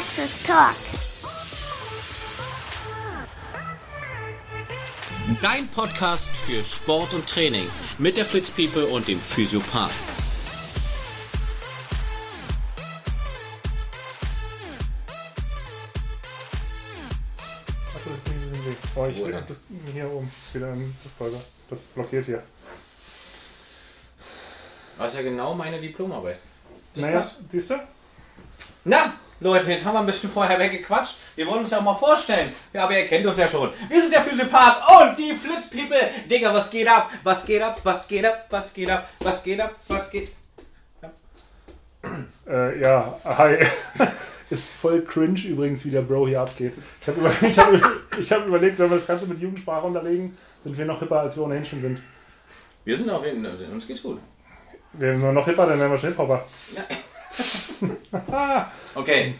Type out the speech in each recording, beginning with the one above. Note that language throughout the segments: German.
Praxis Talk. Dein Podcast für Sport und Training mit der Fritz People und dem Physiopath. Oh, ich denn? das hier oben. Wieder ein Folge. Das blockiert hier. Das ist ja genau meine Diplomarbeit. Das naja, passt. siehst du? Na, Leute, jetzt haben wir ein bisschen vorher weggequatscht. Wir wollen uns ja auch mal vorstellen. Ja, aber ihr kennt uns ja schon. Wir sind der Physiopath und die Flitz People. Digga, was geht ab? Was geht ab? Was geht ab? Was geht ab? Was geht ab? Was geht Äh, ja, hi. Ist voll cringe übrigens, wie der Bro hier abgeht. Ich habe über, ich hab, ich hab überlegt, wenn wir das Ganze mit Jugendsprache unterlegen, sind wir noch hipper, als wir ohnehin schon sind. Wir sind auf jeden Fall, uns geht's gut. Wir sind nur noch hipper, dann wären wir schon Hip-Hopper. Okay.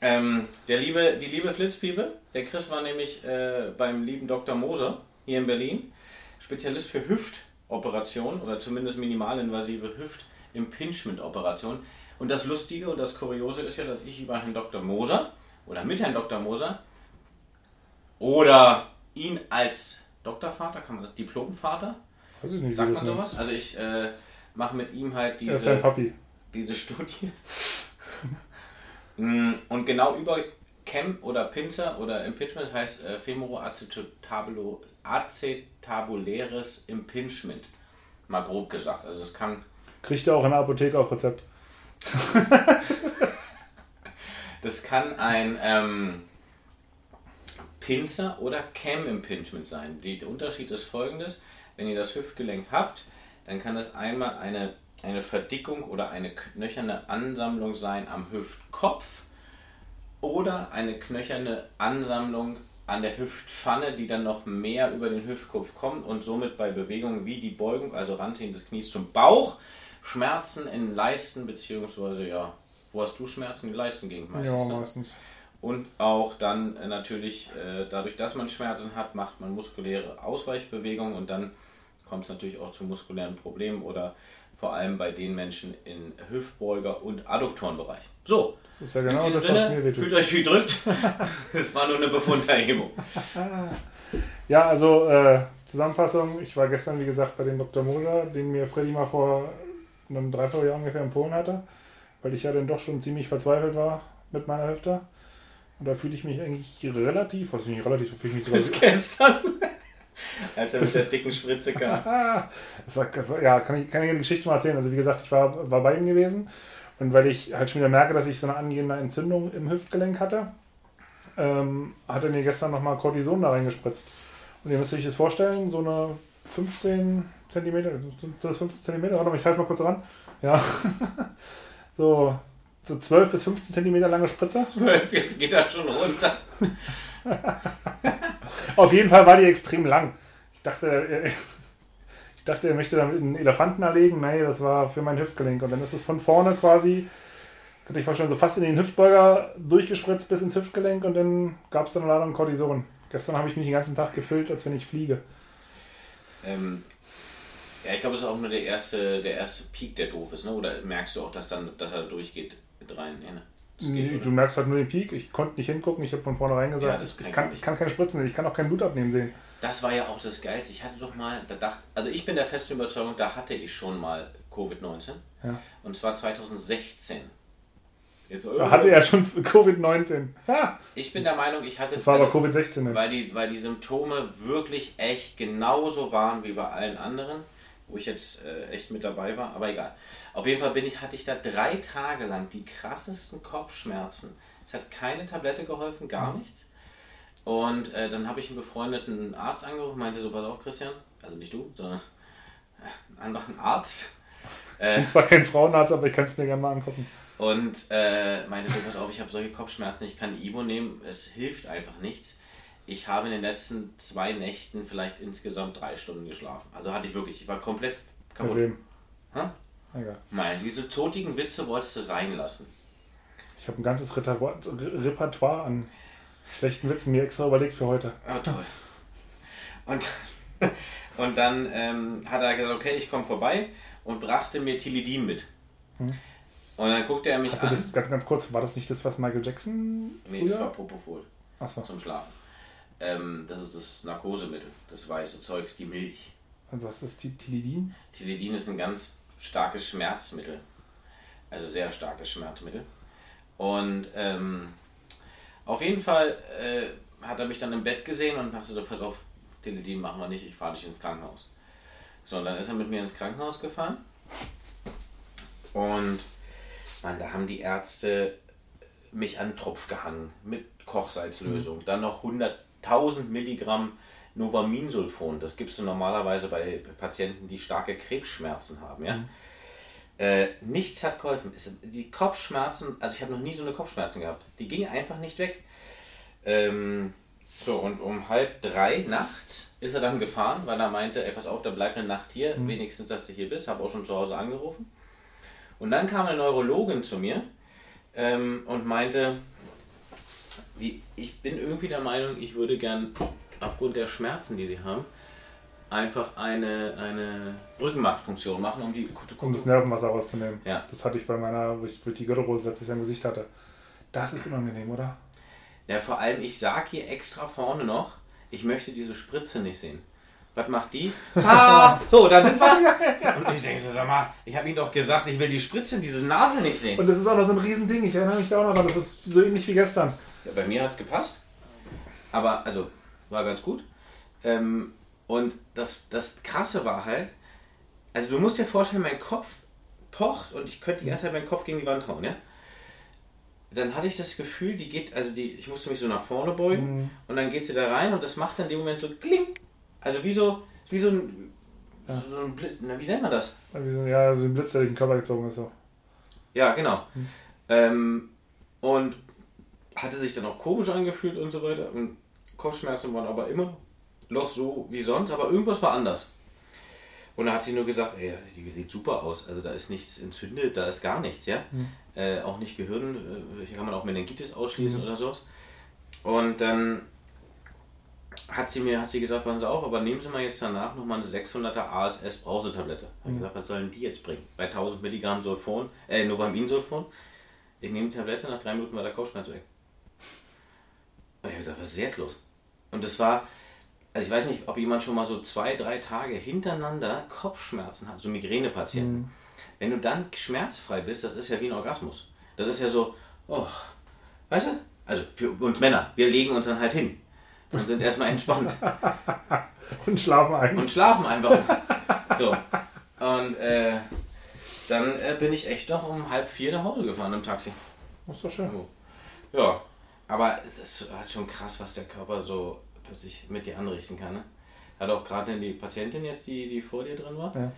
Ähm, der liebe, die liebe Flitzpiepe, der Chris war nämlich äh, beim lieben Dr. Moser hier in Berlin, Spezialist für Hüftoperationen oder zumindest minimalinvasive Hüft-Impingement-Operationen. Und das Lustige und das Kuriose ist ja, dass ich über Herrn Dr. Moser oder mit Herrn Dr. Moser oder ihn als Doktorvater, kann man das, Diplomvater, Weiß ich nicht, sagt man sowas? Also ich äh, mache mit ihm halt Er ist diese Papi. Diese Studie. Mm, Und genau über Cam oder Pinzer oder Impingement heißt äh, femoroacetabulo- acetabuläres Impingement. Mal grob gesagt. Also es kann, Kriegt er auch in der Apotheke auf Rezept. das kann ein ähm, Pinzer oder Cam Impingement sein. Der Unterschied ist folgendes. Wenn ihr das Hüftgelenk habt, dann kann es einmal eine, eine Verdickung oder eine knöcherne Ansammlung sein am Hüftkopf oder eine knöcherne Ansammlung an der Hüftpfanne, die dann noch mehr über den Hüftkopf kommt und somit bei Bewegungen wie die Beugung, also Ranziehen des Knies zum Bauch, Schmerzen in Leisten beziehungsweise ja, wo hast du Schmerzen? Die Leistengegend meistens. Ja, ne? meistens. Und auch dann äh, natürlich, äh, dadurch, dass man Schmerzen hat, macht man muskuläre Ausweichbewegungen und dann kommt es natürlich auch zu muskulären Problemen oder vor allem bei den Menschen in Hüftbeuger- und Adduktorenbereich. So, Das ist ja genau das, was mir Sinne, wehtut. fühlt euch wie drückt. das war nur eine Befunderhebung. Ja, also äh, Zusammenfassung. Ich war gestern, wie gesagt, bei dem Dr. Moser, den mir Freddy mal vor einem Dreivierteljahr ungefähr empfohlen hatte, weil ich ja dann doch schon ziemlich verzweifelt war mit meiner Hüfte. Und da fühle ich mich eigentlich relativ, was nicht relativ, so fühle ich mich Bis sogar. gestern. Als er mit der dicken Spritze kam. Das war, ja, kann ich, kann ich eine Geschichte mal erzählen. Also wie gesagt, ich war, war bei ihm gewesen und weil ich halt schon wieder merke, dass ich so eine angehende Entzündung im Hüftgelenk hatte, ähm, hat er mir gestern nochmal Cortison da reingespritzt. Und ihr müsst euch das vorstellen, so eine 15 Zentimeter, das 15 Zentimeter? Warte mal, ich halte mal kurz ran. Ja. so, so 12 bis 15 Zentimeter lange Spritze. Zwölf, jetzt geht er schon runter. Auf jeden Fall war die extrem lang. Ich dachte, er, ich dachte, er möchte damit einen Elefanten erlegen. Nee, das war für mein Hüftgelenk. Und dann ist es von vorne quasi, könnte ich vorstellen, so fast in den Hüftbeuger durchgespritzt bis ins Hüftgelenk und dann gab es dann leider einen Cortison. Gestern habe ich mich den ganzen Tag gefüllt, als wenn ich fliege. Ähm, ja, ich glaube, das ist auch nur der erste, der erste Peak, der doof ist, ne? Oder merkst du auch, dass dann, dass er durchgeht mit rein? Ne? Geht, Nee, du merkst halt nur den Peak. Ich konnte nicht hingucken. Ich habe von vornherein gesagt, Ja, kann ich, kann, ich kann keine Spritzen. Ich kann auch kein Blut abnehmen sehen. Das war ja auch das Geilste. Ich hatte doch mal, da dachte, also ich bin der festen Überzeugung, da hatte ich schon mal Covid-19. Ja. Und zwar 2016. Jetzt, Da hatte er schon Covid-19. Ja, Ich bin der Meinung, ich hatte das war aber also, Covid-16. dann. weil die, weil die Symptome wirklich echt genauso waren wie bei allen anderen, wo ich jetzt äh, echt mit dabei war, aber egal. Auf jeden Fall bin ich, hatte ich da drei Tage lang die krassesten Kopfschmerzen. Es hat keine Tablette geholfen, gar Mhm. nichts. Und äh, dann habe ich einen befreundeten Arzt angerufen, meinte so, pass auf Christian, also nicht du, sondern einen anderen Arzt. Äh, bin zwar kein Frauenarzt, aber ich kann es mir gerne mal angucken. und äh, meinte so, pass auf, ich habe solche Kopfschmerzen, ich kann Ibo nehmen, es hilft einfach nichts. Ich habe in den letzten zwei Nächten vielleicht insgesamt drei Stunden geschlafen. Also hatte ich wirklich, ich war komplett kaputt. wem? Hä? Egal. Nein, diese zotigen Witze wolltest du sein lassen. Ich habe ein ganzes Repertoire an schlechten Witzen mir extra überlegt für heute. Oh, toll. Und, und dann ähm, hat er gesagt, okay, ich komme vorbei und brachte mir Tilidin mit. Und dann guckte er mich Hatte an. das, ganz, ganz kurz, war das nicht das, was Michael Jackson nee, das war Propofol Achso. zum Schlafen. Ähm, das ist das Narkosemittel, das weiße Zeugs, die Milch. Und was ist die Tilidin? Tilidin ist ein ganz starkes Schmerzmittel. Also sehr starkes Schmerzmittel. Und ähm, auf jeden Fall äh, hat er mich dann im Bett gesehen und hat gesagt, pass auf, Tilidin machen wir nicht, ich fahre dich ins Krankenhaus. So, und dann ist er mit mir ins Krankenhaus gefahren. Und man, da haben die Ärzte mich an den Tropf gehangen mit Kochsalzlösung. Dann noch 100.000 Milligramm Novaminsulfon. Das gibst du normalerweise bei Patienten, die starke Krebsschmerzen haben. Ja? Äh, nichts hat geholfen. Die Kopfschmerzen, also ich habe noch nie so eine Kopfschmerzen gehabt. Die gingen einfach nicht weg. Ähm, so, und um halb drei nachts ist er dann gefahren, weil er meinte, ey, pass auf, da bleibt eine Nacht hier, wenigstens, dass du hier bist. Habe auch schon zu Hause angerufen. Und dann kam eine Neurologin zu mir ähm, und meinte, wie, ich bin irgendwie der Meinung, ich würde gern aufgrund der Schmerzen, die sie haben, einfach eine, eine Rückenmarkfunktion machen, um die Um das Nervenwasser rauszunehmen. Ja. Das hatte ich bei meiner, wo ich wo ich die Gürtelrose letztes Jahr im Gesicht hatte. Das ist unangenehm, oder? Ja, vor allem, ich sag hier extra vorne noch, ich möchte diese Spritze nicht sehen. Was macht die? Ah, so, dann sind wir. Und ich denke so, sag mal, ich habe Ihnen doch gesagt, ich will die Spritze, diese Nadel nicht sehen. Und das ist auch noch so ein Riesending. Ich erinnere mich da auch noch dran. Das ist so ähnlich wie gestern. Ja, bei mir hat es gepasst. Aber, also, war ganz gut. Ähm, und das, das Krasse war halt, also du musst dir vorstellen, mein Kopf pocht und ich könnte die ganze Zeit meinen Kopf gegen die Wand hauen, ja? Dann hatte ich das Gefühl, die geht, also die, ich musste mich so nach vorne beugen Mhm. und dann geht sie da rein und das macht dann in dem Moment so kling. Also wie so, wie so ein, Ja. so ein Blitz, na, wie nennt man das? Wie so, ja, so ein Blitz, der den Körper gezogen ist. So. Ja, genau. Hm. Ähm, und hatte sich dann auch komisch angefühlt und so weiter. Und Kopfschmerzen waren aber immer noch so wie sonst, aber irgendwas war anders. Und da hat sie nur gesagt, ey, die sieht super aus. Also da ist nichts entzündet, da ist gar nichts, ja. Hm. Äh, auch nicht Gehirn, äh, hier kann man auch Meningitis ausschließen Mhm. oder sowas. Und dann hat sie mir hat sie gesagt, passen Sie auf, aber nehmen Sie mal jetzt danach nochmal eine 600er ASS Brausetablette. Mhm. gesagt, was sollen die jetzt bringen? Bei 1000 Milligramm Sulfon, äh, Novaminsulfon. Ich nehme die Tablette, nach drei Minuten war der Kopfschmerz weg. Und ich habe gesagt, was ist jetzt los? Und das war, also ich weiß nicht, ob jemand schon mal so zwei, drei Tage hintereinander Kopfschmerzen hat, so Migränepatienten. Mhm. Wenn du dann schmerzfrei bist, das ist ja wie ein Orgasmus. Das ist ja so, oh, weißt du? Also für uns Männer, wir legen uns dann halt hin und sind erstmal entspannt Und schlafen ein. und schlafen einfach. So. Und äh, dann äh, bin ich echt noch um halb vier nach Hause gefahren im Taxi. Das ist doch schön. Ja, aber es ist halt schon krass, was der Körper so plötzlich mit dir anrichten kann. Ne? Hat auch gerade die Patientin jetzt, die, die vor dir drin war, Ja.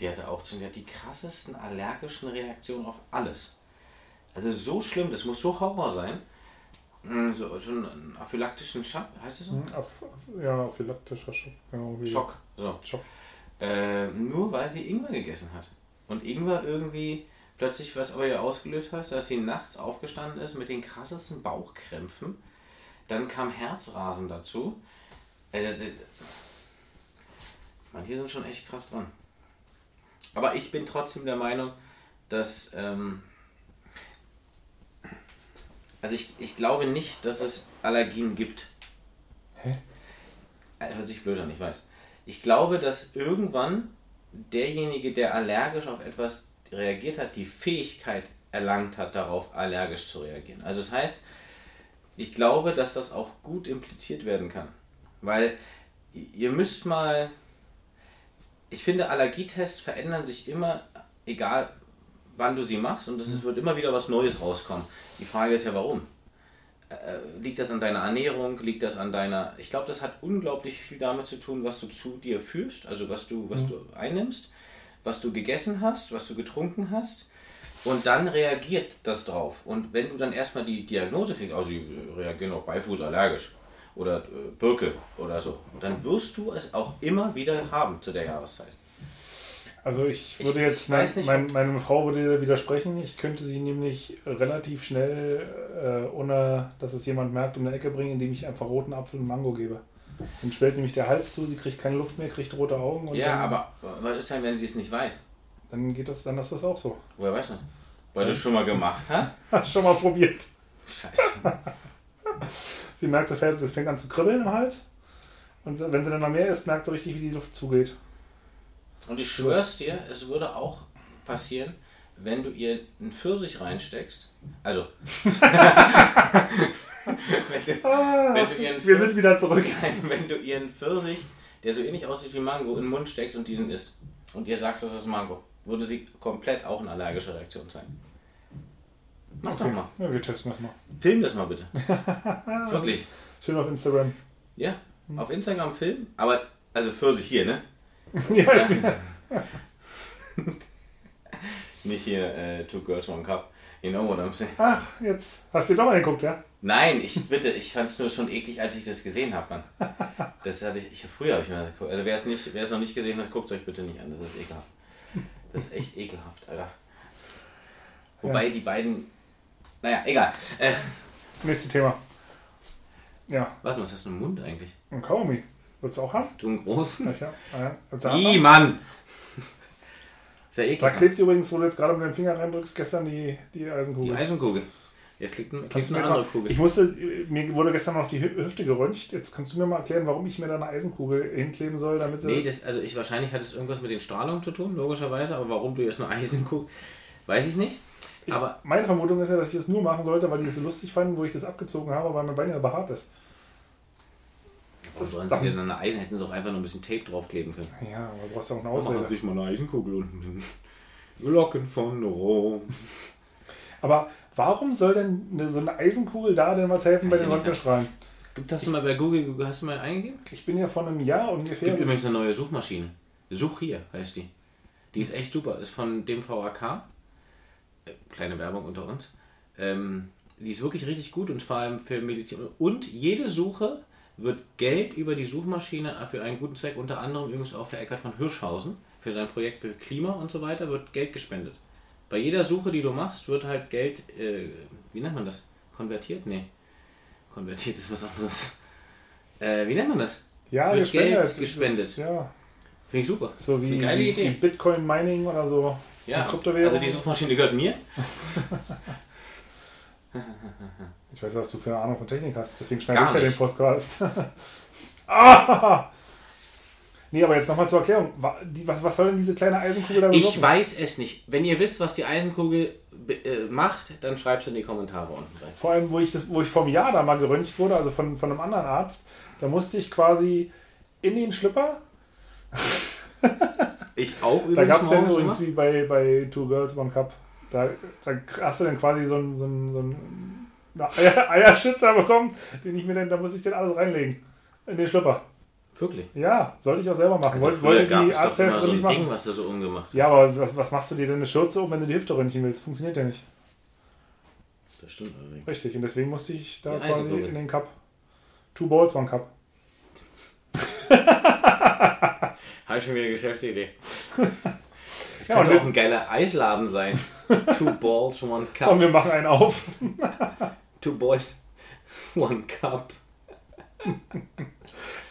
die hatte auch zum die krassesten allergischen Reaktionen auf alles. Also so schlimm, das muss so Horror sein. Mm, So, so einen aphylaktischen Schock, heißt das so? Hm, ja, aphylaktischer Schock. Genau, wie- Schock. So. Schock. Äh, nur weil sie Ingwer gegessen hat. Und Ingwer irgendwie plötzlich was aber ihr ausgelöst hat, dass sie nachts aufgestanden ist mit den krassesten Bauchkrämpfen. Dann kam Herzrasen dazu. Äh, äh, manche sind schon echt krass dran. Aber ich bin trotzdem der Meinung, dass. Ähm, also ich, ich glaube nicht, dass es Allergien gibt. Hä? Äh, Hört sich blöd an, ich weiß. Ich glaube, dass irgendwann derjenige, der allergisch auf etwas reagiert hat, die Fähigkeit erlangt hat, darauf allergisch zu reagieren. Also das heißt, ich glaube, dass das auch gut impliziert werden kann. Weil ihr müsst mal, ich finde, Allergietests verändern sich immer, egal wann du sie machst, und es wird immer wieder was Neues rauskommen. Die Frage ist ja, warum? Äh, liegt das an deiner Ernährung? Liegt das an deiner. Ich glaube, das hat unglaublich viel damit zu tun, was du zu dir führst, also was du, was du einnimmst, was du gegessen hast, was du getrunken hast. Und dann reagiert das drauf. Und wenn du dann erstmal die Diagnose kriegst, also sie reagieren auf Beifuß allergisch oder äh, Birke oder so, dann wirst du es auch immer wieder haben zu der Jahreszeit. Also ich Ich- würde jetzt, ich weiß mein, nicht, mein, meine Frau würde widersprechen. Ich könnte sie nämlich relativ schnell, äh, ohne dass es jemand merkt, um die Ecke bringen, indem ich einfach roten Apfel und Mango gebe. Dann schwellt nämlich der Hals zu, sie kriegt keine Luft mehr, kriegt rote Augen und ja, aber was ist denn, wenn sie es nicht weiß? Dann geht das, dann ist das auch so. Woher weiß man? Weil du es schon mal gemacht hast? Hast schon mal probiert. Scheiße. Sie merkt, fängt, das fängt an zu kribbeln im Hals. Und wenn sie dann noch mehr isst, merkt sie richtig, wie die Luft zugeht. Und ich schwör's dir, es würde auch passieren, wenn du ihr einen Pfirsich reinsteckst. Also. wenn, du, Ah, wenn du ihr einen wir sind wieder zurück. wenn du ihr einen Pfirsich, der so ähnlich aussieht wie Mango, in den Mund steckst und diesen isst. Und ihr sagst, das ist Mango. Würde sie komplett auch eine allergische Reaktion sein. Mach doch mal. Ja, wir testen das mal. Film das mal bitte. Wirklich. Schön auf Instagram. Ja. Auf Instagram filmen. Aber, also Pfirsich hier, ne? ja, ist. Nicht hier äh, Two Girls One Cup. You know what I'm saying. Ach, jetzt hast du doch mal geguckt, ja? Nein, ich bitte, ich fand es nur schon eklig, als ich das gesehen habe, Mann. Das hatte ich, ich früher habe ich mal geguckt. Also wer es nicht, wer es noch nicht gesehen hat, guckt es euch bitte nicht an. Das ist ekelhaft. Das ist echt ekelhaft, Alter. Wobei die beiden, naja, egal. Äh, Nächstes Thema. Ja, was, was hast du im Mund eigentlich? ein Kaugummi. Willst du auch haben? Du einen großen? Ja, ja. Ah, ja. Ih, Mann! Ist ja Da ekelhaft. klebt übrigens, wo du jetzt gerade mit dem Finger reindrückst, gestern die, die Eisenkugel. Die Eisenkugel. Jetzt liegt, ein- liegt du eine andere mal, Kugel. ich musste, mir wurde gestern noch die Hü- Hüfte geröntgt. Jetzt kannst du mir mal erklären, warum ich mir da eine Eisenkugel hinkleben soll, damit sie. Nee, das, also ich wahrscheinlich hat es irgendwas mit den Strahlungen zu tun, logischerweise, aber warum du jetzt nur Eisenkugel, weiß ich nicht. ich, Aber meine Vermutung ist ja, dass ich das nur machen sollte, weil die es so lustig fanden, wo ich das abgezogen habe, weil mein Bein ja behaart ist. warum das- sollen sie dir dann eine Eisen, hätten sie auch einfach nur ein bisschen Tape draufkleben können. Ja, aber du brauchst ja auch eine Machen Ausrede. sich mal eine Eisenkugel unten hin. Glocken von Rom. Aber warum soll denn so eine Eisenkugel da denn was helfen Kann bei den Röntgenstrahlen? Gibt du mal bei Google, hast du mal eingegeben? Ich bin ja vor einem Jahr ungefähr. Gibt übrigens eine neue Suchmaschine. Such hier heißt die. Die ist echt super. Ist von dem VAK. Äh, Kleine Werbung unter uns. Ähm, die ist wirklich richtig gut und vor allem für Medizin. Und jede Suche wird Geld über die Suchmaschine für einen guten Zweck, unter anderem übrigens auch für Eckhard von Hirschhausen, für sein Projekt für Klima und so weiter, wird Geld gespendet. Bei jeder Suche, die du machst, wird halt Geld, äh, wie nennt man das? Konvertiert? Nee. Konvertiert ist was anderes. Äh, wie nennt man das? ja, wird gespendet. Geld Das ist- gespendet. ja, Finde ich super. so wie geile die Idee. Bitcoin Mining oder so. Ja, also die Suchmaschine gehört mir. Ich weiß, was du für eine Ahnung von Technik hast, deswegen schneide Gar ich ja den nicht. Podcast. ah! Nee, aber jetzt nochmal zur Erklärung. Was, was soll denn diese kleine Eisenkugel da Ich weiß es nicht. Wenn ihr wisst, was die Eisenkugel äh, macht, dann schreibt es in die Kommentare unten rein. Vor allem, wo ich, das, wo ich einem Jahr da mal geröntgt wurde, also von, von einem anderen Arzt, da musste ich quasi in den Schlüpper. Ich auch Da übrigens gab es ja morgens übrigens wie bei, bei Two Girls One Cup. Da, da hast du dann quasi so einen so einen- so einen Eier, Eierschützer bekommen, den ich mir dann, da muss ich dann alles reinlegen. In den Schlüpper. Wirklich. Ja, sollte ich auch selber machen. Wollte, wollte die Arzthelferin so nicht ein Ding, machen. was du so umgemacht Ja, aber was, was machst du dir denn eine Schürze um, wenn du die Hüfte röntgen willst? Funktioniert ja nicht. Das stimmt allerdings. Richtig, und deswegen musste ich da Die quasi in den Cup. Two Balls, One Cup. Habe ich schon wieder eine Geschäftsidee. Das Ja, könnte und auch ein geiler Eisladen sein. Two balls, one Komm, cup. wir machen einen auf. Two boys, one cup.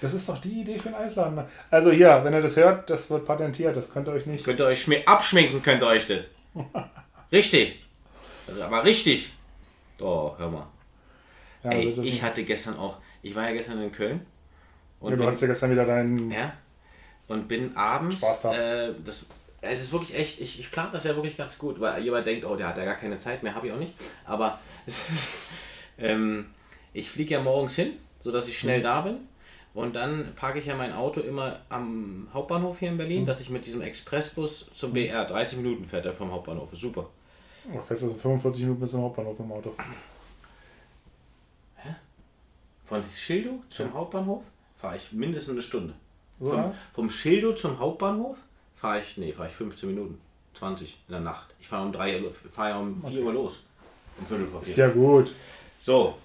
Das ist doch die Idee für einen Eisladen. Also hier, wenn ihr das hört, das wird patentiert. Das könnt ihr euch nicht. Könnt ihr euch schmi- abschminken, könnt ihr euch das. Richtig. Also, aber richtig. Oh, hör mal. Ja, Ey, also das ich hatte gestern auch, ich war ja gestern in Köln. Und ja, du hattest ja gestern wieder deinen. ja, und bin abends, Spaß da. äh, das, es ist wirklich echt, ich, ich plane das ja wirklich ganz gut, weil jemand denkt, oh, der hat ja gar keine Zeit mehr, habe ich auch nicht. Aber es ist, ähm, ich fliege ja morgens hin, sodass ich Mhm. schnell da bin. Und dann parke ich ja mein Auto immer am Hauptbahnhof hier in Berlin, Mhm. dass ich mit diesem Expressbus zum BR, 30 Minuten fährt er vom Hauptbahnhof, ist super. Oh, fährst du 45 Minuten bis zum Hauptbahnhof im Auto. Von Schildow zum Hauptbahnhof fahre ich mindestens eine Stunde. So, Vom, ja? vom Schildow zum Hauptbahnhof fahre ich, nee, fahre ich 15 Minuten. 20 in der Nacht. Ich fahre um 3 Uhr, fahre ja um 4 Uhr los. Um Viertel vor 4. Ist ja gut. So,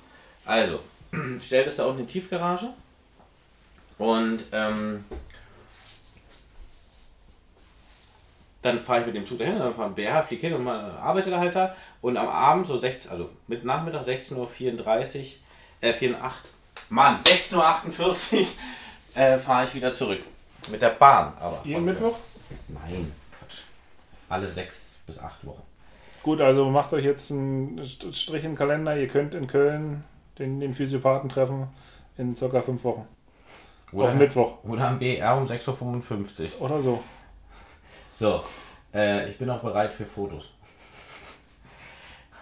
also, stellt es da unten in die Tiefgarage. Und ähm, dann fahre ich mit dem Zug dahin, dann fahre ich BH, fliege hin und arbeite da halt da. Und am Abend, so 16, also mit Nachmittag 16.34 Uhr, äh, 48, Mann, 16.48 Uhr äh, fahre ich wieder zurück. Mit der Bahn aber. Jeden Mittwoch? Nein, Quatsch. Alle sechs bis acht Wochen. Gut, also macht euch jetzt einen Strich im Kalender. Ihr könnt in Köln den, den Physiopathen treffen in circa fünf Wochen. Oder, Auf Mittwoch. oder am BR um 6.55 Uhr. Oder so. So, äh, ich bin auch bereit für Fotos.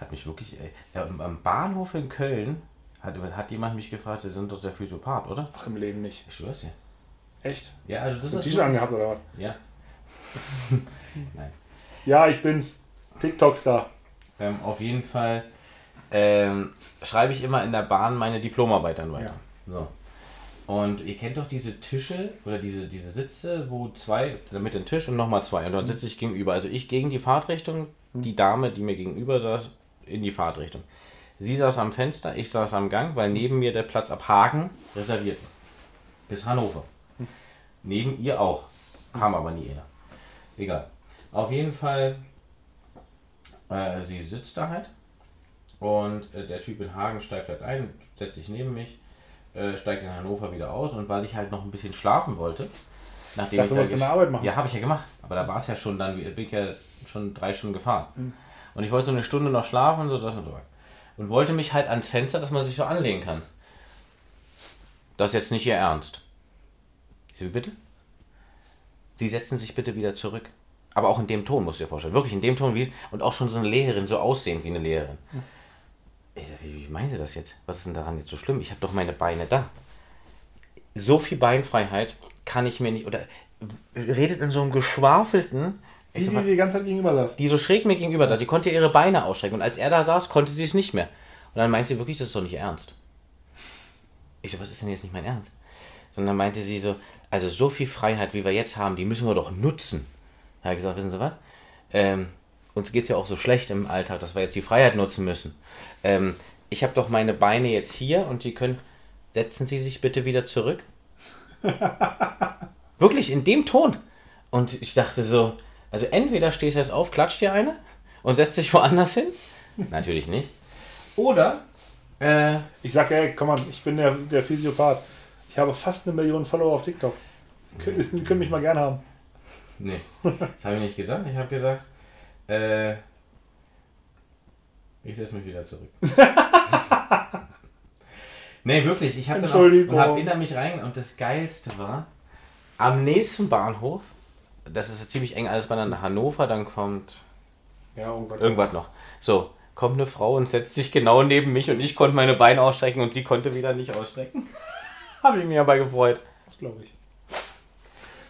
Hat mich wirklich, ey, ja, am- am Bahnhof in Köln hat, hat jemand mich gefragt, Sie sind doch der Physiopath, oder? Ach, im Leben nicht. Ich schwör's dir. Echt? Ja, also das Hast du ist. T-Shirt angehabt oder was? Ja. Ja, ich bin's. TikTok-Star. Ähm, auf jeden Fall ähm, schreibe ich immer in der Bahn meine Diplomarbeit dann weiter. So. Und ihr kennt doch diese Tische oder diese, diese Sitze, wo zwei, damit den Tisch und nochmal zwei. Und dann sitze ich gegenüber. Also ich gegen die Fahrtrichtung, die Dame, die mir gegenüber saß, in die Fahrtrichtung. Sie saß am Fenster, ich saß am Gang, weil neben mir der Platz ab Hagen reserviert war. Bis Hannover. Neben ihr auch. Kam aber nie einer. Egal. Auf jeden Fall, äh, sie sitzt da halt und äh, der Typ in Hagen steigt halt ein, setzt sich neben mich, äh, steigt in Hannover wieder aus und weil ich halt noch ein bisschen schlafen wollte, nachdem wolltest du gesch- eine Arbeit machen. Ja, habe ich ja gemacht, aber da war es ja schon dann, bin ich ja schon drei Stunden gefahren. Mhm. Und ich wollte so eine Stunde noch schlafen, so das und so. Und wollte mich halt ans Fenster, dass man sich so anlegen kann. Das ist jetzt nicht Ihr Ernst. Ich so, bitte? Sie setzen sich bitte wieder zurück. Aber auch in dem Ton, musst du dir vorstellen. Wirklich in dem Ton, wie, und auch schon so eine Lehrerin, so aussehend wie eine Lehrerin. Ich sag, Wie, wie meinen Sie das jetzt? Was ist denn daran jetzt so schlimm? Ich habe doch meine Beine da. So viel Beinfreiheit kann ich mir nicht. Oder redet in so einem geschwafelten. Die, die mal, die ganze Zeit gegenüber saß. die so schräg mir gegenüber da, die konnte ihre Beine ausstrecken. Und als er da saß, konnte sie es nicht mehr. Und dann meinte sie wirklich, das ist doch nicht ernst. Ich so, was ist denn jetzt nicht mein Ernst? Sondern meinte sie so, also so viel Freiheit, wie wir jetzt haben, die müssen wir doch nutzen. Da habe ich gesagt, wissen Sie was? Ähm, uns geht es ja auch so schlecht im Alltag, dass wir jetzt die Freiheit nutzen müssen. Ähm, ich habe doch meine Beine jetzt hier und Sie können, setzen Sie sich bitte wieder zurück. Wirklich, in dem Ton. Und ich dachte so, also entweder stehst du jetzt auf, klatscht dir eine und setzt dich woanders hin. Natürlich nicht. Oder, äh, Ich sag, ey, komm mal, ich bin der, der Physiopath. Ich habe fast eine Million Follower auf TikTok. Kön- Die können mich mal gerne haben. nee, das habe ich nicht gesagt. Ich habe gesagt, äh, ich setze mich wieder zurück. nee, wirklich, ich habe dann auch, und habe hinter mich rein und das Geilste war, am nächsten Bahnhof, das ist ziemlich eng alles bei nach Hannover, dann kommt Ja, irgendwas. Irgendwas noch. So, kommt eine Frau und setzt sich genau neben mich und ich konnte meine Beine ausstrecken und sie konnte wieder nicht ausstrecken. Habe ich mich aber gefreut. Das glaube ich.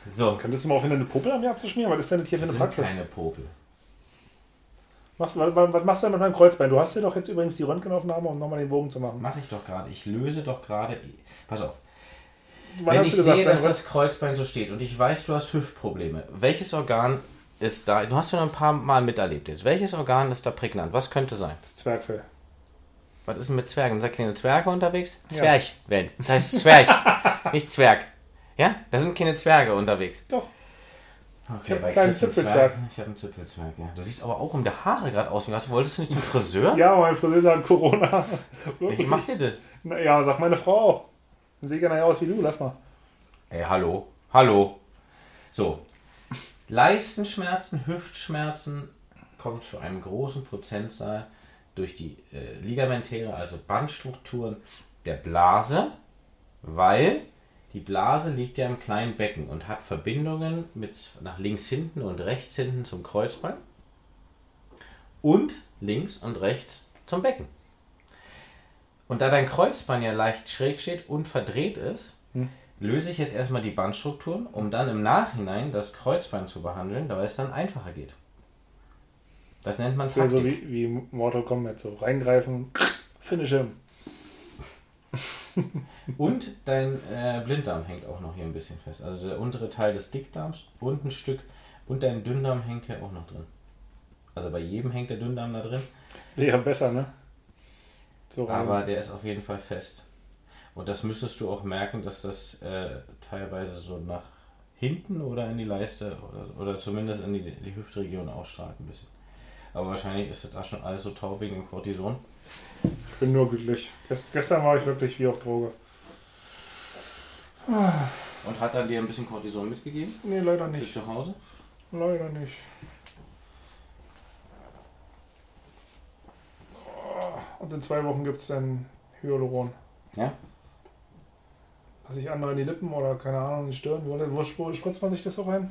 So, Könntest du mal aufhören, eine Puppe an mir abzuschmieren? Was ist denn das hier für eine Praxis? keine Popel. Machst, was, was machst du denn mit meinem Kreuzbein? Du hast dir doch jetzt übrigens die Röntgenaufnahme, um nochmal den Bogen zu machen. Mache ich doch gerade. Ich löse doch gerade. Pass auf. Wann Wenn ich gesagt, sehe, dass das Kreuzbein so steht und ich weiß, du hast Hüftprobleme, welches Organ ist da? Du hast ja noch ein paar Mal miterlebt jetzt. Welches Organ ist da prägnant? Was könnte sein? das Zwergfell. Was ist denn mit Zwergen? Sind da kleine Zwerge unterwegs? Ja. Zwerg, wenn. Das heißt Zwerg, nicht Zwerg. Ja? Da sind keine Zwerge unterwegs. Doch. Okay, Ich hab einen kleinen Zipfelzwerg. Ich habe einen Zipfelzwerg, ja. Du siehst aber auch um der Haare gerade aus. wie Was wolltest du nicht zum Friseur? Ja, mein Friseur hat Corona. Ich mach dir das. Na, ja, sag meine Frau auch. Dann sehe ich ja aus wie du, lass mal. Ey, hallo. Hallo. So. Leistenschmerzen, Hüftschmerzen kommt zu einem großen Prozentzahl durch die äh, ligamentäre, also Bandstrukturen der Blase, weil die Blase liegt ja im kleinen Becken und hat Verbindungen mit nach links hinten und rechts hinten zum Kreuzbein und links und rechts zum Becken. Und da dein Kreuzbein ja leicht schräg steht und verdreht ist, löse ich jetzt erstmal die Bandstrukturen, um dann im Nachhinein das Kreuzbein zu behandeln, weil es dann einfacher geht. Das nennt man Das so Taktik. wie, wie Mortal Kombat, so reingreifen, finish him. Und dein äh, Blinddarm hängt auch noch hier ein bisschen fest. Also der untere Teil des Dickdarms und ein Stück und dein Dünndarm hängt hier auch noch drin. Also bei jedem hängt der Dünndarm da drin, Wäre besser, ne? So aber der ist auf jeden Fall fest. Und das müsstest du auch merken, dass das äh, teilweise so nach hinten oder in die Leiste oder, oder zumindest in die, die Hüftregion ausstrahlt ein bisschen. Aber wahrscheinlich ist das schon alles so taub wegen dem Cortison. Ich bin nur glücklich. Gest gestern war ich wirklich wie auf Droge. Und hat dann dir ein bisschen Cortison mitgegeben Nee, leider nicht. zu Hause? Leider nicht. und in zwei Wochen gibt es dann Hyaluron. Ja? Was sich andere in die Lippen oder keine Ahnung, in die Stirn. Wo, wo spr- spritzt man sich das so rein?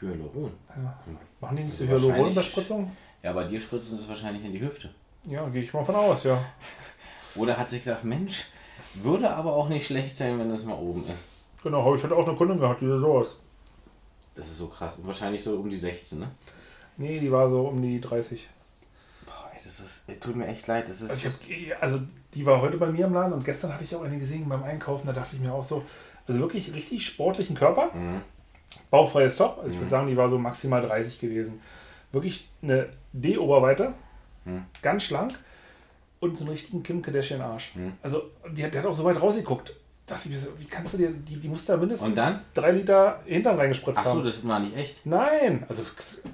Hyaluron. Ja. Machen die nicht so Also Hyaluron in der wahrscheinlich- Spritzung? Ja, bei dir spritzen sie es wahrscheinlich in die Hüfte. Ja, gehe ich mal von aus, ja. Oder hat sich gedacht, Mensch, würde aber auch nicht schlecht sein, wenn das mal oben ist. Genau, habe ich heute auch eine Kundin gehabt, die sah so aus. Das ist so krass. Wahrscheinlich so um die 16, ne? Nee, die war so um die 30. Boah, ey, das ist, ey, tut mir echt leid. Das ist. Also, hab, also die war heute bei mir im Laden und gestern hatte ich auch eine gesehen beim Einkaufen, da dachte ich mir auch so, also wirklich richtig sportlichen Körper, Mhm. bauchfreies Top, also ich Mhm. würde sagen, die war so maximal 30 gewesen. Wirklich eine D-Oberweite, Mhm. ganz schlank und so einen richtigen Kim Kardashian Arsch. Mhm. Also die, hat- der hat auch so weit rausgeguckt. Dachte ich mir so, wie kannst du dir, die, die muss da mindestens Und dann? drei Liter Hintern reingespritzt Ach so, haben. das war nicht echt. Nein, also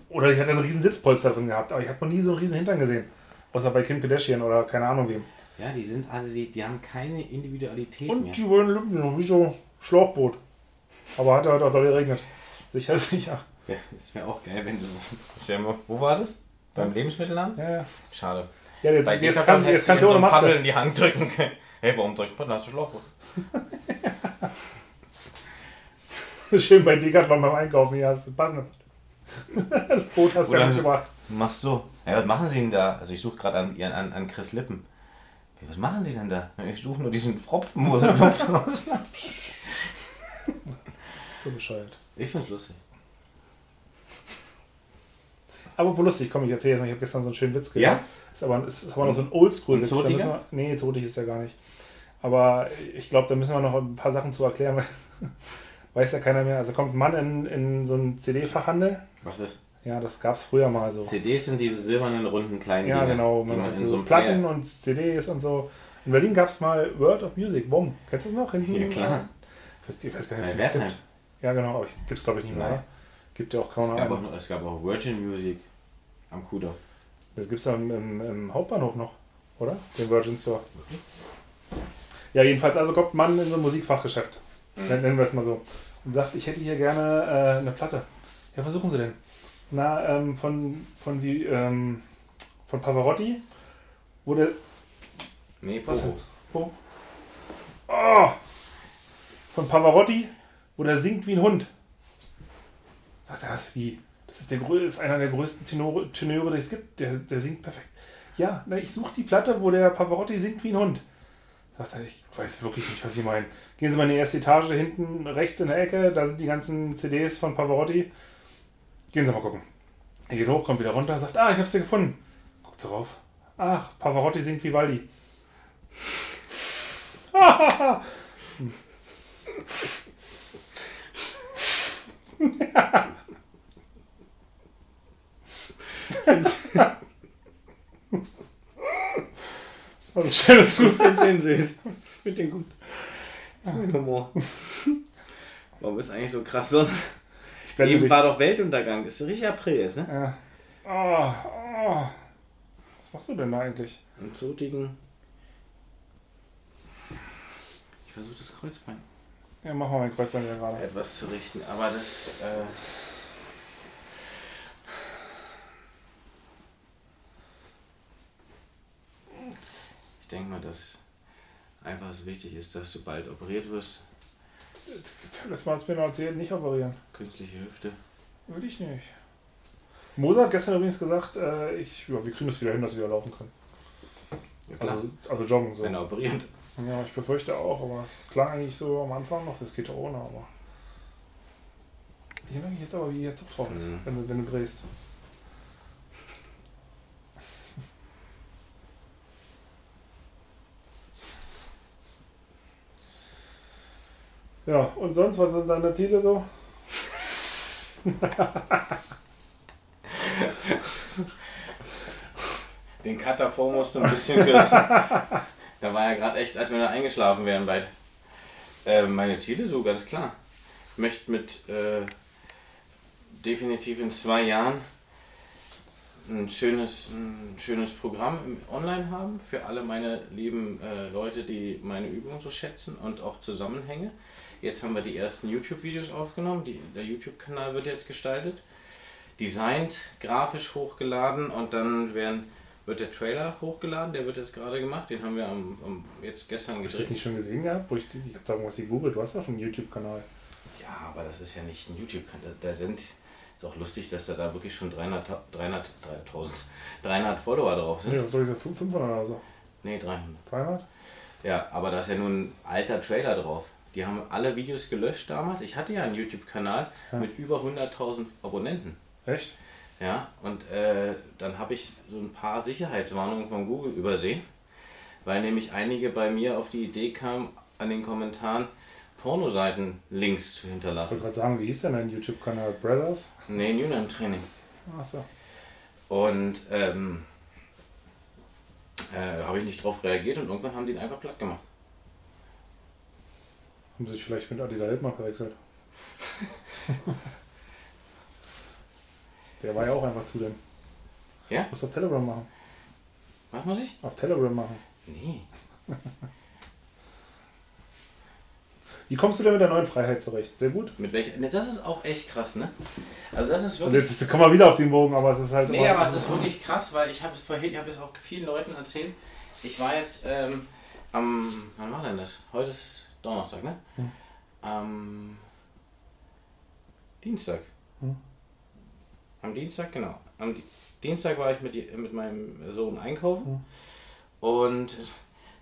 oder ich hatte einen riesen Sitzpolster drin gehabt, aber ich habe noch nie so einen riesen Hintern gesehen. Außer bei Kim Kardashian oder keine Ahnung wem. Ja, die sind alle, die, die haben keine Individualität Und mehr. die wollen Lippen so wie so Schlauchboot. Aber hat heute auch doll geregnet. Sicher, sicher. Ja, das wäre auch geil, wenn du. Stell dir mal, wo war das? Beim Lebensmittelladen? Ja, ja. Schade. ja jetzt, Bei jetzt, kann, jetzt kannst du du ohne so ein Paddel Maske. in die Hand drücken können. Hey, warum drückst du Paddel? Hast du Schlauchboot? Schön bei Decathlon beim Einkaufen. Hier hast du passend. Das Boot hast du ja nicht gemacht. Machst so. Ja, was machen sie denn da? Also ich suche gerade an, an, an Chris Lippen. Ja, Was machen sie denn da? Ich suche nur diesen Pfropfen, wo sie Luft rauslässt. So bescheuert. Ich find's lustig. Aber lustig, komm, ich erzähle jetzt mal. Ich habe gestern so einen schönen Witz Ja? gehört. Ist aber, ist aber noch so ein Oldschool-Witz. Nee, zotig ist ja gar nicht. Aber ich glaube, da müssen wir noch ein paar Sachen zu erklären. weil Weiß ja keiner mehr. Also kommt ein Mann in, in so einen CD-Fachhandel. Was ist? Ja, das gab es früher mal so. CDs sind diese silbernen, runden, kleinen Ja, Dinger, genau. Man man so so Platten Player... und CDs und so. In Berlin gab es mal World of Music. Bumm. Kennst du das noch? Hinten? Ja, klar. Ich weiß, ich weiß gar nicht, ob es. Ja, genau. Aber gibt es, glaube ich, nicht mehr. Gibt ja auch kaum Es gab, auch, es gab auch Virgin Music am Kudamm. Das gibt es ja im, im, Hauptbahnhof noch, oder? Den Virgin Store. Ja, jedenfalls, also kommt ein Mann in so ein Musikfachgeschäft. Mhm. Nennen wir es mal so. Und sagt, ich hätte hier gerne äh, eine Platte. Ja, versuchen Sie denn? Na, ähm, von, von, wie, ähm, von Pavarotti wurde Nee, Was Pogo. Oh. Von Pavarotti, wo der singt wie ein Hund. Sagt er, das wie? Das ist, der, ist einer der größten Tenore, Tenöre, die es gibt. Der, der singt perfekt. Ja, na, ich suche die Platte, wo der Pavarotti singt wie ein Hund. Sagt er, ich weiß wirklich nicht, was Sie meinen. Gehen Sie mal in die erste Etage, hinten rechts in der Ecke, da sind die ganzen CDs von Pavarotti. Gehen Sie mal gucken. Er geht hoch, kommt wieder runter, sagt, ah, ich habe sie gefunden. Guckt so rauf. Ach, Pavarotti singt Vivaldi. Also schönes Ich finde den süß. Ich finde den gut. Das ist mein Humor. Warum ist eigentlich so krass sonst? Eben dich- war doch Weltuntergang. Ist ja richtig April jetzt, ne? Ja. Oh, oh. Was machst du denn da eigentlich? Einen zotigen. Ich versuche das Kreuzbein Ja, mach mal mein Kreuzbein wieder gerade. etwas zu richten, aber das. Äh ich denke mal, dass einfach es wichtig ist, dass du bald operiert wirst. Mal hast du mir erzählt, nicht operieren. Künstliche Hüfte. Würde ich nicht. Moser hat gestern übrigens gesagt, äh, ich, ja, wir kriegen das wieder hin, dass wir wieder laufen können. Ja. Also, also joggen so. Wenn er operiert. Ja, ich befürchte auch, aber es klang eigentlich so am Anfang noch, das geht ohne, aber. Hier merke ich jetzt aber, wie hier Zupf drauf ist, Mhm. wenn, du, wenn du drehst. Ja, und sonst, was sind deine Ziele so? Den Cut davor musst du ein bisschen kürzen. da war ja gerade echt, als wir da eingeschlafen wären beide. Äh, meine Ziele so ganz klar. Ich möchte mit äh, definitiv in zwei Jahren ein schönes, ein schönes Programm Online haben für alle meine lieben äh, Leute, die meine Übungen so schätzen und auch Zusammenhänge. Jetzt haben wir die ersten YouTube-Videos aufgenommen. Die, der YouTube-Kanal wird jetzt gestaltet, designt, grafisch hochgeladen und dann werden wird der Trailer hochgeladen, der wird jetzt gerade gemacht, den haben wir am, am jetzt gestern Hast du das gedreht. nicht schon gesehen gehabt? Wo ich, ich habe da irgendwas gegoogelt. Du hast doch einen YouTube-Kanal. Ja, aber das ist ja nicht ein YouTube-Kanal. Da sind, ist auch lustig, dass da, da wirklich schon 300, 300, 3000, 300 Follower drauf Nee, sind. was soll ich so? 500 oder so? Nee, 300. 300? Ja, aber da ist ja nun ein alter Trailer drauf. Die haben alle Videos gelöscht damals. Ich hatte ja einen YouTube-Kanal Ja. mit über 100.000 Abonnenten. Echt? Ja, und äh, dann habe ich so ein paar Sicherheitswarnungen von Google übersehen, weil nämlich einige bei mir auf die Idee kamen, an den Kommentaren Pornoseiten Links zu Ich wollte hinterlassen. gerade sagen, wie hieß denn dein YouTube-Kanal? Brothers? Nee, Newnham Training. Achso. Und ähm, äh, habe ich nicht drauf reagiert und irgendwann haben die ihn einfach platt gemacht. Haben sie sich vielleicht mit Adida Hildmann verwechselt? Der war ja auch einfach zu denn. Ja? Musst du auf Telegram machen. Was muss ich? Auf Telegram machen. Nee. Wie kommst du denn mit der neuen Freiheit zurecht? Sehr gut. Mit welcher? Ne, das ist auch echt krass, ne? Also das ist Und wirklich. jetzt kommen wir wieder auf den Bogen, aber es ist halt. Nee, aber es ist wirklich krass, weil ich habe es vorhin, ich habe es auch vielen Leuten erzählt. Ich war jetzt ähm, am, wann war denn das? Heute ist Donnerstag, ne? Hm. Am Dienstag. Hm. Am Dienstag, genau. Am Di- Dienstag war ich mit, mit meinem Sohn einkaufen Hm. und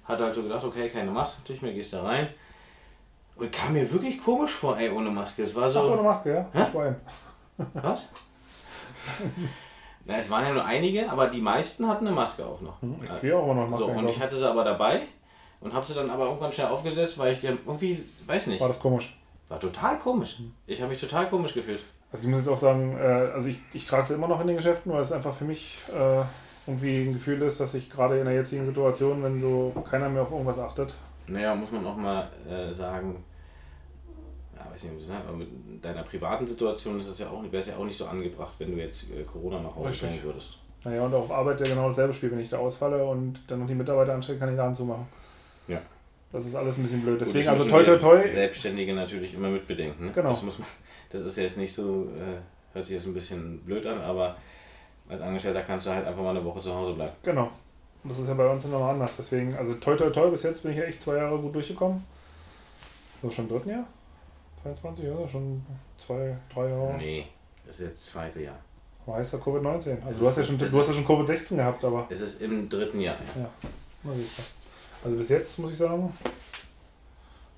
hatte halt so gedacht, okay, keine Maske, natürlich mehr gehst da rein. Und kam mir wirklich komisch vor, ey, ohne Maske. Es war Ach, ohne so. Maske, ja? Hä? Schwein. Was? Na, es waren ja nur einige, aber die meisten hatten eine Maske auf noch. Hm, Ich auch noch Maske So, und ich hatte sie aber dabei und habe sie dann aber irgendwann schnell aufgesetzt, weil ich dir irgendwie, weiß nicht, War das komisch. war total komisch. Ich habe mich total komisch gefühlt. Also ich muss jetzt auch sagen, äh, also ich, ich trage sie immer noch in den Geschäften, weil es einfach für mich äh, irgendwie ein Gefühl ist, dass ich gerade in der jetzigen Situation, wenn so keiner mehr auf irgendwas achtet, Naja, muss man auch mal äh, sagen, ja, weiß nicht, aber mit deiner privaten Situation ist es ja auch, wäre es ja auch nicht so angebracht, wenn du jetzt Corona nach Hause bringen würdest. naja, und auf Arbeit ja genau dasselbe Spiel, wenn ich da ausfalle und dann noch die Mitarbeiter anstelle, kann ich Laden zumachen. Ja. Das ist alles ein bisschen blöd. Gut, Deswegen, das also toi toi toi. Selbstständige natürlich immer mitbedenken. Ne? Genau. Das, muss man, das ist jetzt nicht so, äh, hört sich jetzt ein bisschen blöd an, aber als Angestellter kannst du halt einfach mal eine Woche zu Hause bleiben. Genau. Und das ist ja bei uns nochmal anders. Deswegen, also toi toi toi, bis jetzt bin ich ja echt zwei Jahre gut durchgekommen. Das ist schon im dritten Jahr? 22, ja, schon zwei, drei Jahre. Nee, das ist jetzt das zweite Jahr. Aber heißt ja Covid-19. Das Also du hast ja schon, du hast ja schon Covid-16 gehabt, aber Es ist im dritten Jahr. ja. Na, siehst du. Also bis jetzt muss ich sagen,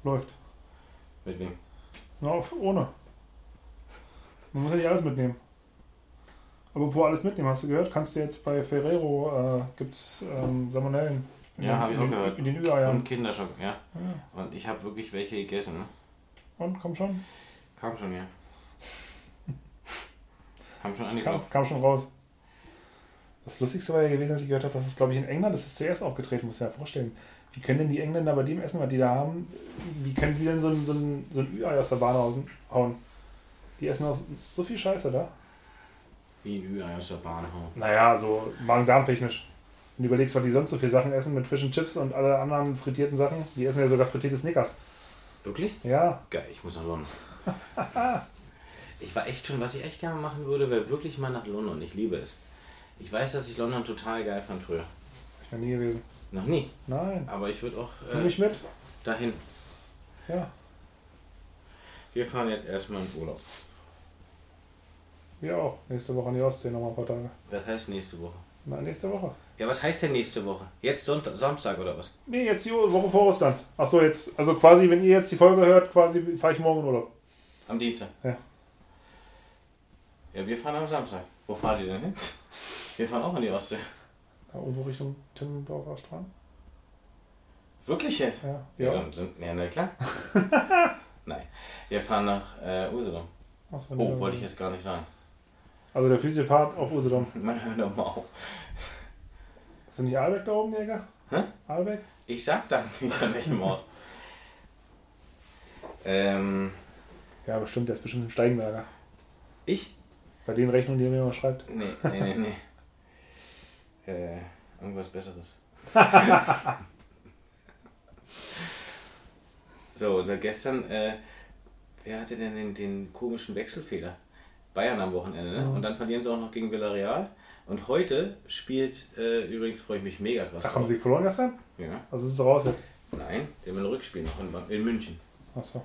läuft. Mit wem? Na, ohne. Man muss ja nicht alles mitnehmen. Aber wo alles mitnehmen, hast du gehört? Kannst du jetzt bei Ferrero, äh, gibt es ähm, Salmonellen. Ja, den- hab ich auch gehört. In den Ü-Eiern. Und Kinderschock, ja. Ja. Und ich habe wirklich welche gegessen. Ne? Und, komm schon. Kam schon, ja. Kam schon Kam, kam schon raus. Das Lustigste war ja gewesen, als ich gehört habe, dass es, glaube ich, in England das ist zuerst aufgetreten, muss ich mir ja vorstellen. Wie können denn die Engländer bei dem Essen, was die da haben, wie können die denn so ein, so ein, so ein Ü-Ei aus der Bahn hauen? Die essen auch so viel Scheiße da. Wie ein Ü-Ei aus der Bahn hauen. Naja, so Magen-Darm-technisch. Wenn du überlegst, was die sonst so viel Sachen essen mit Fish and Chips und alle anderen frittierten Sachen, die essen ja sogar frittierte Snickers. Wirklich? Ja, Geil, ich muss nach London. ich war echt schon, was ich echt gerne machen würde, wäre wirklich mal nach London. Ich liebe es. Ich weiß, dass ich London total geil fand früher. ich noch nie gewesen. Noch nie. Nein. Aber ich würde auch Nimm äh, mich mit? dahin. Ja, Wir fahren jetzt erstmal in Urlaub. wir auch. Nächste Woche an die Ostsee nochmal ein paar Tage. Was heißt nächste Woche? Na, nächste Woche. Ja, was heißt denn nächste Woche? Jetzt Sonntag, Samstag oder was? Nee, jetzt die Woche vor Ostern. Achso, jetzt, also quasi, wenn ihr jetzt die Folge hört, quasi fahre ich morgen in Urlaub. Am Dienstag? Ja. Ja, wir fahren am Samstag. Wo fahrt ihr denn hin? Wir fahren auch in die Ostsee. Irgendwo Richtung Timmendorfer Strand. Wirklich jetzt? Ja. Ja, Ja. sind, ja na klar. Nein, wir fahren nach äh, Usedom. Achso, Oh, wollte ich jetzt gar nicht sagen. Also der Physiopath auf Usedom. Man hört doch mal auf. Ist nicht Albeck da oben, Jäger? Hä? Albeck? Ich sag dann nicht an welchem Ort. ähm, Ja, bestimmt, der ist bestimmt im Steigenberger. ich? Bei den Rechnungen, die er mir immer schreibt. Nee, nee, nee, nee. Äh, irgendwas Besseres. so, und gestern, äh, wer hatte denn den, den komischen Wechselfehler? Bayern am Wochenende, ne? Mhm. Und dann verlieren sie auch noch gegen Villarreal. Und heute spielt, äh, übrigens freue ich mich mega krass Ach, haben sie verloren gestern? Ja. Also ist es raus jetzt. Nein, die haben ein Rückspiel noch in, in München. Achso.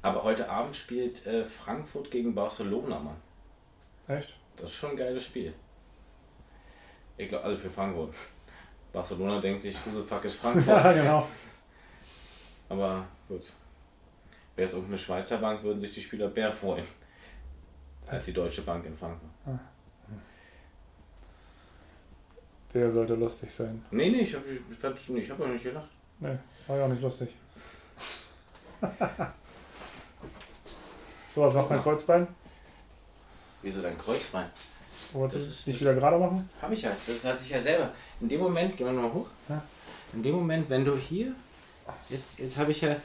Aber heute Abend spielt äh, Frankfurt gegen Barcelona, Mann. Echt? Das ist schon ein geiles Spiel. Ich glaube, also für Frankfurt. Barcelona denkt sich, who the fuck ist Frankfurt? Ja, genau. Aber gut. Wäre es irgendeine Schweizer Bank, würden sich die Spieler mehr freuen. Als die Deutsche Bank in Frankfurt. Der sollte lustig sein. Nee, nee, ich habe ich, hab auch nicht gelacht. Nee, war ja auch nicht lustig. so, was macht mein Kreuzbein? Wieso dein Kreuzbein? Wolltest du es nicht wieder gerade machen? Habe ich ja. Das hat sich ja selber. In dem Moment, gehen wir nochmal hoch. Ja. In dem Moment, wenn du hier. Jetzt, jetzt habe ich ja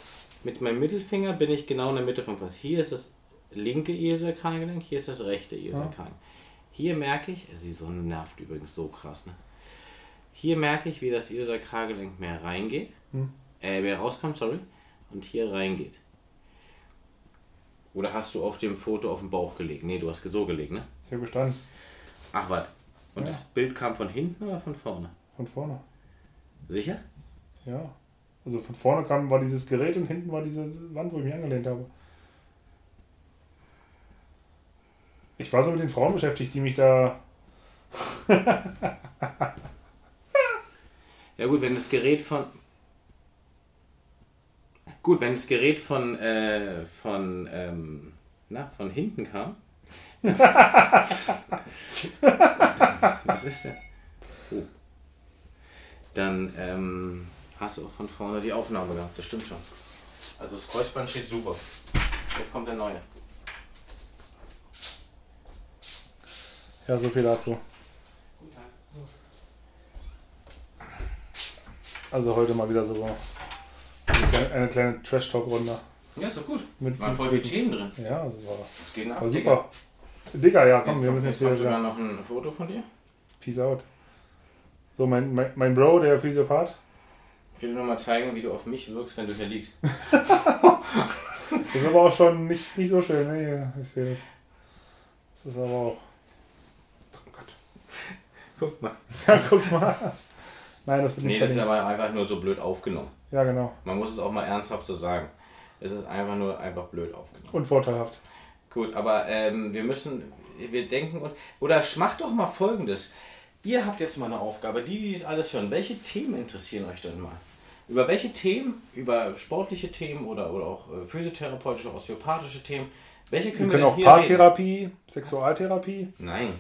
mit meinem Mittelfinger bin ich genau in der Mitte vom Kreuz. Hier ist das linke Iliosakralgelenk, hier ist das rechte Iliosakralgelenk. Hier merke ich, sie so nervt übrigens so krass, ne? Hier merke ich, wie das Iliosakralgelenk mehr reingeht, Hm. äh, mehr rauskommt, sorry, und hier reingeht. Oder hast du auf dem Foto auf dem Bauch gelegt? Nee, du hast so gelegt, ne? Ich habe gestanden. Ach, was? Und Ja. das Bild kam von hinten oder von vorne? Von vorne. Sicher? Ja. Also von vorne kam, war dieses Gerät und hinten war diese Wand, wo ich mich angelehnt habe. Ich war so mit den Frauen beschäftigt, die mich da. Ja gut, wenn das Gerät von... Gut, wenn das Gerät von, äh, von, ähm, na, von hinten kam. Was ist denn? Oh. Dann ähm, hast du auch von vorne die Aufnahme gehabt, das stimmt schon. Also das Kreuzband steht super. Jetzt kommt der neue. Ja, so viel dazu. Also heute mal wieder so eine kleine, eine kleine Trash-Talk-Runde. Ja, ist doch gut. Mit, Waren voll viele Themen drin. Ja, das war, Das geht nach. war super. Digga, ja, komm, Jetzt wir müssen jetzt wieder. sogar noch ein Foto von dir. Peace out. So, mein, mein, mein Bro, der Physiopath. Ich will dir nur mal zeigen, wie du auf mich wirkst, wenn du hier liegst. Das ist aber auch schon nicht, nicht so schön, ne? Hier, Ich sehe das. Das ist aber auch. Oh Gott. Guck mal. Ja, guck mal. Nein, das wird Nee, nicht das ist aber einfach nur so blöd aufgenommen. Ja, genau. Man muss es auch mal ernsthaft so sagen. Es ist einfach nur einfach blöd aufgenommen. Und vorteilhaft. Gut, aber ähm, wir müssen, wir denken und. Oder macht doch mal folgendes. Ihr habt jetzt mal eine Aufgabe, die, die das alles hören. Welche Themen interessieren euch denn mal? Über welche Themen, über sportliche Themen oder, oder auch äh, physiotherapeutische, osteopathische Themen, welche Wir können können wir auch hier reden? Paartherapie, Sexualtherapie. Nein.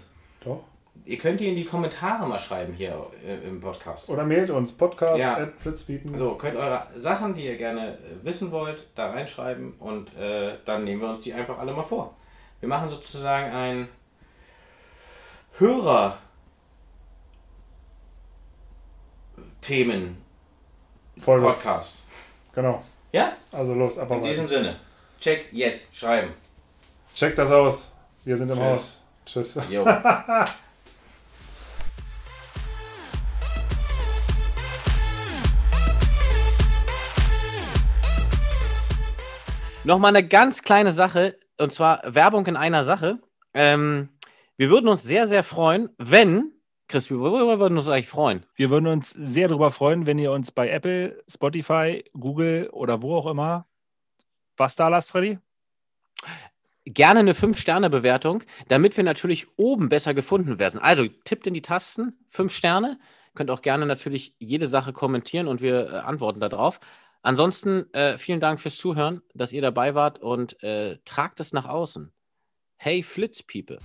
Doch. Ihr könnt die in die Kommentare mal schreiben hier äh, im Podcast. Oder mailt uns podcast Ja. at flitzbieten. So, könnt eure Sachen, die ihr gerne äh, wissen wollt, da reinschreiben und äh, dann nehmen wir uns die einfach alle mal vor. Wir machen sozusagen ein Hörer Themen gut. Podcast. Genau. Ja? Also los, ab In diesem Sinne. Check jetzt, schreiben. Checkt das aus. Wir sind im Tschüss. Haus. Tschüss. Nochmal eine ganz kleine Sache, und zwar Werbung in einer Sache. Ähm, wir würden uns sehr, sehr freuen, wenn, Chris, worüber würden wir uns eigentlich freuen? Wir würden uns sehr darüber freuen, wenn ihr uns bei Apple, Spotify, Google oder wo auch immer was da lasst, Freddy. Gerne eine 5-Sterne-Bewertung, damit wir natürlich oben besser gefunden werden. Also tippt in die Tasten, 5 Sterne. Könnt auch gerne natürlich jede Sache kommentieren und wir äh, antworten darauf. Ansonsten äh, vielen Dank fürs Zuhören, dass ihr dabei wart und äh, tragt es nach außen. Hey Flitz People.